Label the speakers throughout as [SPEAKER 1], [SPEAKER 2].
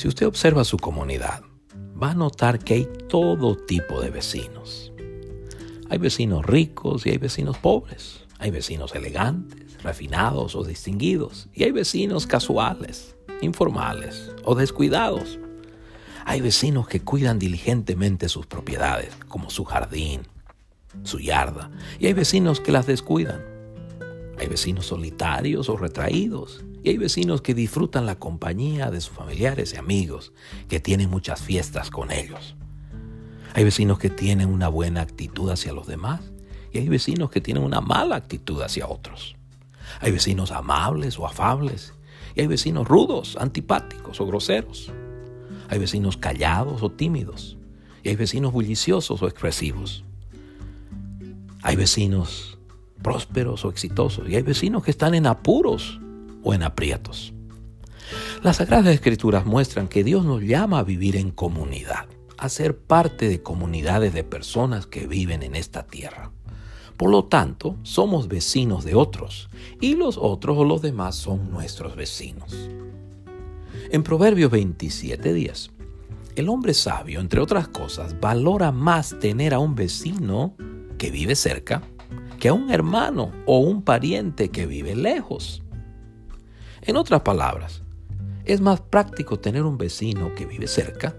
[SPEAKER 1] Si usted observa su comunidad, va a notar que hay todo tipo de vecinos. Hay vecinos ricos y hay vecinos pobres. Hay vecinos elegantes, refinados o distinguidos. Y hay vecinos casuales, informales o descuidados. Hay vecinos que cuidan diligentemente sus propiedades, como su jardín, su yarda. Y hay vecinos que las descuidan. Hay vecinos solitarios o retraídos. Y hay vecinos que disfrutan la compañía de sus familiares y amigos, que tienen muchas fiestas con ellos. Hay vecinos que tienen una buena actitud hacia los demás y hay vecinos que tienen una mala actitud hacia otros. Hay vecinos amables o afables y hay vecinos rudos, antipáticos o groseros. Hay vecinos callados o tímidos y hay vecinos bulliciosos o expresivos. Hay vecinos prósperos o exitosos y hay vecinos que están en apuros o en aprietos. Las Sagradas Escrituras muestran que Dios nos llama a vivir en comunidad, a ser parte de comunidades de personas que viven en esta tierra. Por lo tanto, somos vecinos de otros y los otros o los demás son nuestros vecinos. En Proverbios 27 días, el hombre sabio, entre otras cosas, valora más tener a un vecino que vive cerca que a un hermano o un pariente que vive lejos. En otras palabras, es más práctico tener un vecino que vive cerca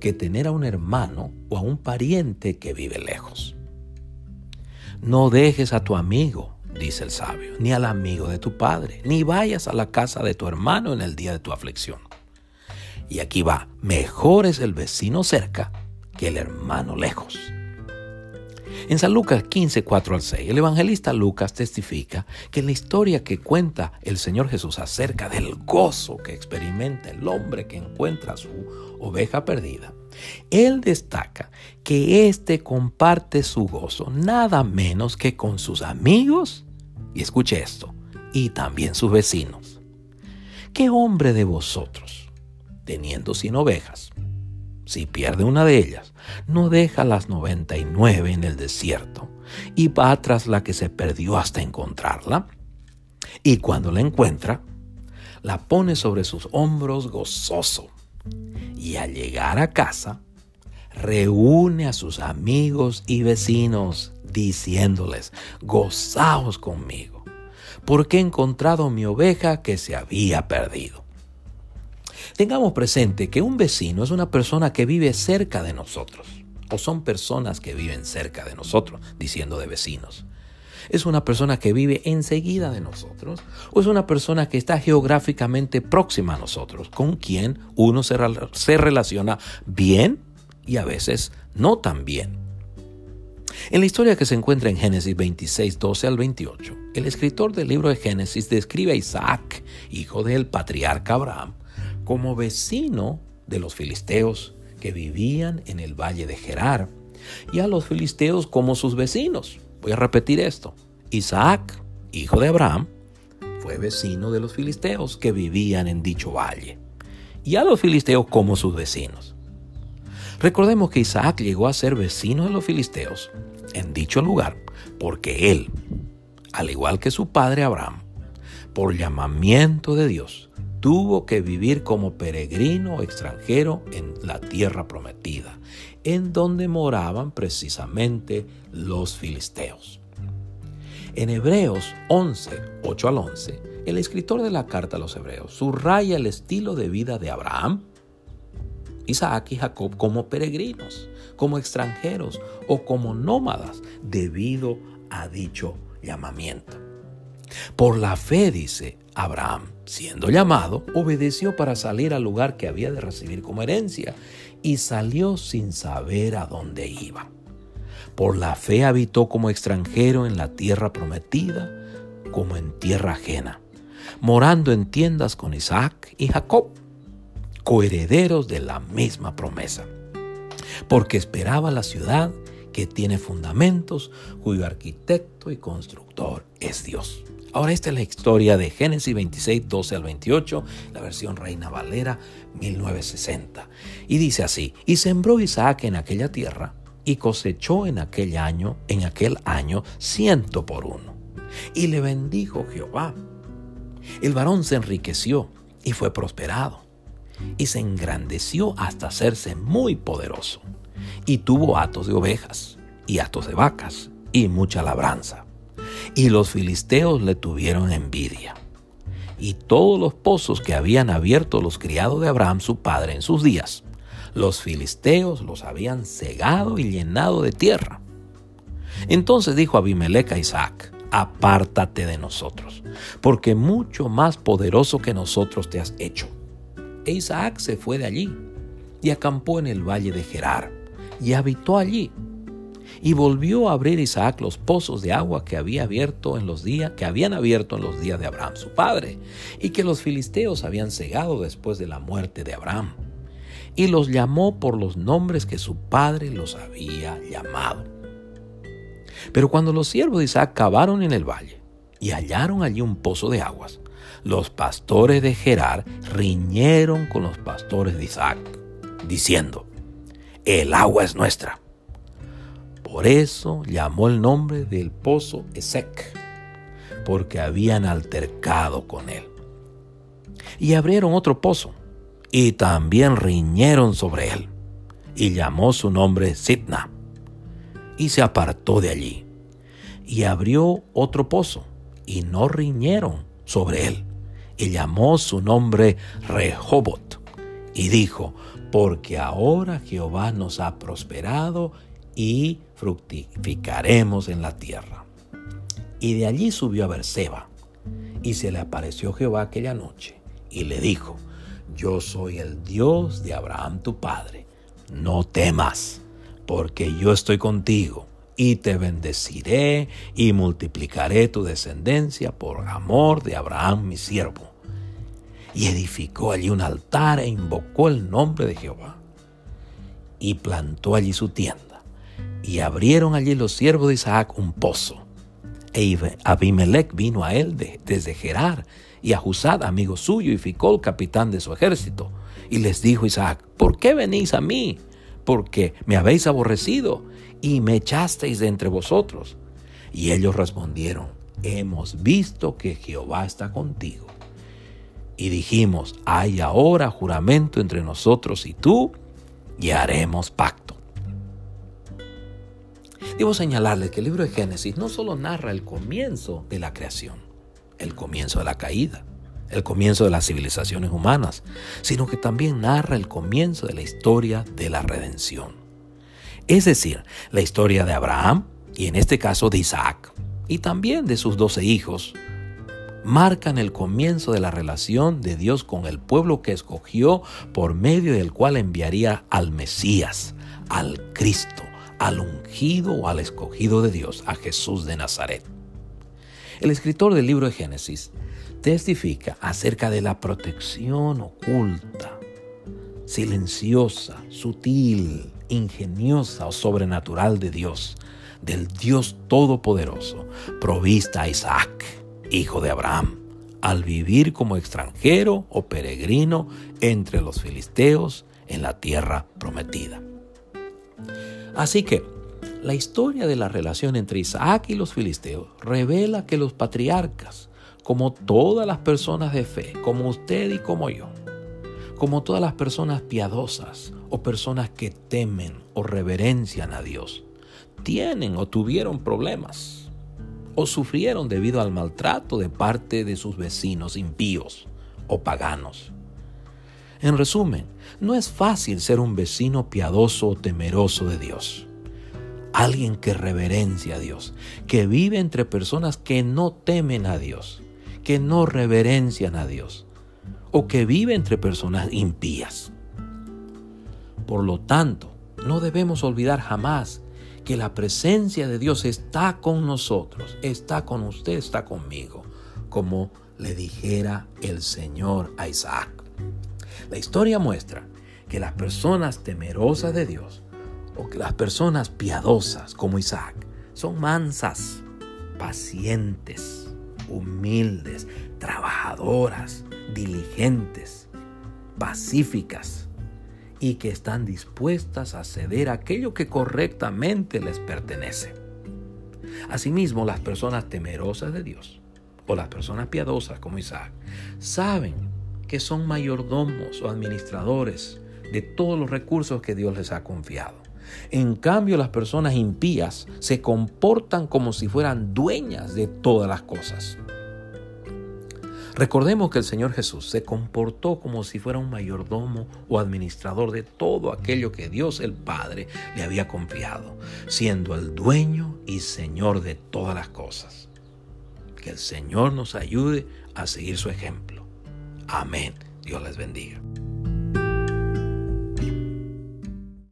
[SPEAKER 1] que tener a un hermano o a un pariente que vive lejos. No dejes a tu amigo, dice el sabio, ni al amigo de tu padre, ni vayas a la casa de tu hermano en el día de tu aflicción. Y aquí va, mejor es el vecino cerca que el hermano lejos. En San Lucas 15, 4 al 6, el evangelista Lucas testifica que en la historia que cuenta el Señor Jesús acerca del gozo que experimenta el hombre que encuentra su oveja perdida, él destaca que éste comparte su gozo nada menos que con sus amigos, y escuche esto, y también sus vecinos. ¿Qué hombre de vosotros, teniendo cien ovejas, si pierde una de ellas, no deja las 99 en el desierto y va tras la que se perdió hasta encontrarla. Y cuando la encuentra, la pone sobre sus hombros gozoso. Y al llegar a casa, reúne a sus amigos y vecinos diciéndoles, gozaos conmigo, porque he encontrado mi oveja que se había perdido. Tengamos presente que un vecino es una persona que vive cerca de nosotros, o son personas que viven cerca de nosotros, diciendo de vecinos. Es una persona que vive enseguida de nosotros, o es una persona que está geográficamente próxima a nosotros, con quien uno se, relaciona bien y a veces no tan bien. En la historia que se encuentra en Génesis 26, 12 al 28, el escritor del libro de Génesis describe a Isaac, hijo del patriarca Abraham, como vecino de los filisteos que vivían en el valle de Gerar y a los filisteos como sus vecinos. Voy a repetir esto. Isaac, hijo de Abraham, fue vecino de los filisteos que vivían en dicho valle y a los filisteos como sus vecinos. Recordemos que Isaac llegó a ser vecino de los filisteos en dicho lugar porque él, al igual que su padre Abraham, por llamamiento de Dios, tuvo que vivir como peregrino extranjero en la tierra prometida, en donde moraban precisamente los filisteos. En Hebreos 11, 8 al 11, el escritor de la carta a los Hebreos subraya el estilo de vida de Abraham, Isaac y Jacob como peregrinos, como extranjeros o como nómadas debido a dicho llamamiento. Por la fe, dice Abraham, siendo llamado, obedeció para salir al lugar que había de recibir como herencia y salió sin saber a dónde iba. Por la fe habitó como extranjero en la tierra prometida, como en tierra ajena, morando en tiendas con Isaac y Jacob, coherederos de la misma promesa, porque esperaba la ciudad que tiene fundamentos, cuyo arquitecto y constructor es Dios. Ahora esta es la historia de Génesis 26, 12 al 28, la versión Reina Valera 1960. Y dice así, y sembró Isaac en aquella tierra y cosechó en aquel año, en aquel año, ciento por uno. Y le bendijo Jehová. El varón se enriqueció y fue prosperado. y se engrandeció hasta hacerse muy poderoso. Y tuvo hatos de ovejas y hatos de vacas y mucha labranza. Y los filisteos le tuvieron envidia. Y todos los pozos que habían abierto los criados de Abraham su padre en sus días, los filisteos los habían cegado y llenado de tierra. Entonces dijo Abimelech a Isaac, apártate de nosotros, porque mucho más poderoso que nosotros te has hecho. E Isaac se fue de allí y acampó en el valle de Gerar y habitó allí. Y volvió a abrir Isaac los pozos de agua que había abierto en los días que habían abierto en los días de Abraham su padre, y que los filisteos habían cegado después de la muerte de Abraham. Y los llamó por los nombres que su padre los había llamado. Pero cuando los siervos de Isaac cavaron en el valle y hallaron allí un pozo de aguas, los pastores de Gerar riñeron con los pastores de Isaac, diciendo, el agua es nuestra. Por eso llamó el nombre del pozo Esec, porque habían altercado con él. Y abrieron otro pozo, y también riñeron sobre él, y llamó su nombre Sidna y se apartó de allí. Y abrió otro pozo, y no riñeron sobre él. Y llamó su nombre Rehobot, y dijo, porque ahora Jehová nos ha prosperado y fructificaremos en la tierra. Y de allí subió a Berseba, y se le apareció Jehová aquella noche, y le dijo, yo soy el Dios de Abraham tu padre, no temas porque yo estoy contigo y te bendeciré y multiplicaré tu descendencia por amor de Abraham mi siervo. Y edificó allí un altar e invocó el nombre de Jehová. Y plantó allí su tienda. Y abrieron allí los siervos de Isaac un pozo. E Abimelech vino a él desde Gerar, y a Husad, amigo suyo, y Ficol, capitán de su ejército. Y les dijo Isaac, ¿por qué venís a mí? porque me habéis aborrecido y me echasteis de entre vosotros. Y ellos respondieron, hemos visto que Jehová está contigo. Y dijimos, hay ahora juramento entre nosotros y tú, y haremos pacto. Debo señalarles que el libro de Génesis no solo narra el comienzo de la creación, el comienzo de la caída, el comienzo de las civilizaciones humanas, sino que también narra el comienzo de la historia de la redención. Es decir, la historia de Abraham y en este caso de Isaac y también de sus doce hijos marcan el comienzo de la relación de Dios con el pueblo que escogió por medio del cual enviaría al Mesías, al Cristo, al ungido o al escogido de Dios, a Jesús de Nazaret. El escritor del libro de Génesis testifica acerca de la protección oculta, silenciosa, sutil, ingeniosa o sobrenatural de Dios, del Dios Todopoderoso, provista a Isaac, hijo de Abraham, al vivir como extranjero o peregrino entre los filisteos en la tierra prometida. Así que la historia de la relación entre Isaac y los filisteos revela que los patriarcas, como todas las personas de fe, como usted y como yo, como todas las personas piadosas o personas que temen o reverencian a Dios, tienen o tuvieron problemas o sufrieron debido al maltrato de parte de sus vecinos impíos o paganos. En resumen, no es fácil ser un vecino piadoso o temeroso de Dios. Alguien que reverencia a Dios, que vive entre personas que no temen a Dios que no reverencian a Dios o que vive entre personas impías. Por lo tanto, no debemos olvidar jamás que la presencia de Dios está con nosotros, está con usted, está conmigo, como le dijera el Señor a Isaac. La historia muestra que las personas temerosas de Dios o que las personas piadosas como Isaac son mansas, pacientes, humildes, trabajadoras, diligentes, pacíficas y que están dispuestas a ceder aquello que correctamente les pertenece. Asimismo, las personas temerosas de Dios o las personas piadosas como Isaac saben que son mayordomos o administradores de todos los recursos que Dios les ha confiado. En cambio, las personas impías se comportan como si fueran dueñas de todas las cosas. Recordemos que el Señor Jesús se comportó como si fuera un mayordomo o administrador de todo aquello que Dios el Padre le había confiado, siendo el dueño y Señor de todas las cosas. Que el Señor nos ayude a seguir su ejemplo. Amén. Dios les bendiga.